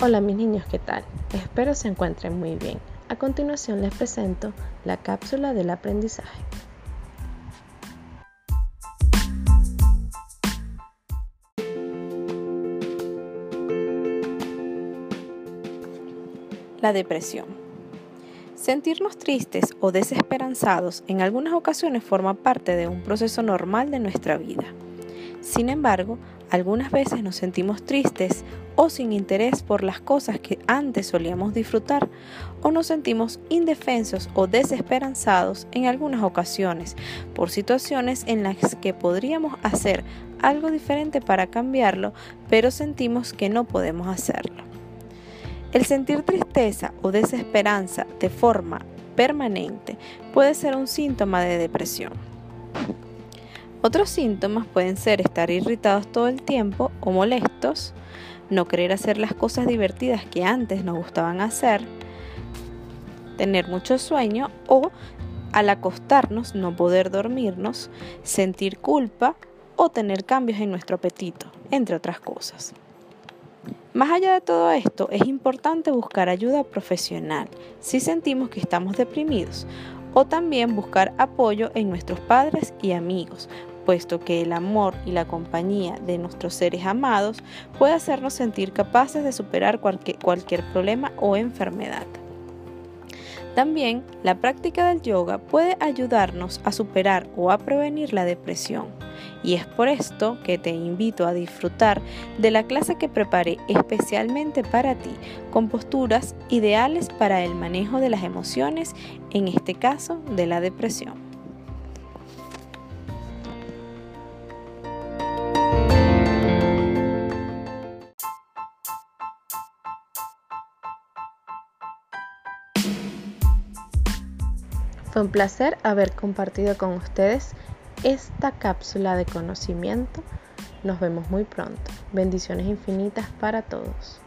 Hola mis niños, ¿qué tal? Espero se encuentren muy bien. A continuación les presento la cápsula del aprendizaje. La depresión. Sentirnos tristes o desesperanzados en algunas ocasiones forma parte de un proceso normal de nuestra vida. Sin embargo, algunas veces nos sentimos tristes o sin interés por las cosas que antes solíamos disfrutar o nos sentimos indefensos o desesperanzados en algunas ocasiones por situaciones en las que podríamos hacer algo diferente para cambiarlo, pero sentimos que no podemos hacerlo. El sentir tristeza o desesperanza de forma permanente puede ser un síntoma de depresión. Otros síntomas pueden ser estar irritados todo el tiempo o molestos, no querer hacer las cosas divertidas que antes nos gustaban hacer, tener mucho sueño o al acostarnos no poder dormirnos, sentir culpa o tener cambios en nuestro apetito, entre otras cosas. Más allá de todo esto, es importante buscar ayuda profesional si sentimos que estamos deprimidos o también buscar apoyo en nuestros padres y amigos, puesto que el amor y la compañía de nuestros seres amados puede hacernos sentir capaces de superar cualquier, problema o enfermedad. También la práctica del yoga puede ayudarnos a superar o a prevenir la depresión. Y es por esto que te invito a disfrutar de la clase que preparé especialmente para ti, con posturas ideales para el manejo de las emociones, en este caso de la depresión. Fue un placer haber compartido con ustedes esta cápsula de conocimiento. Nos vemos muy pronto. Bendiciones infinitas para todos.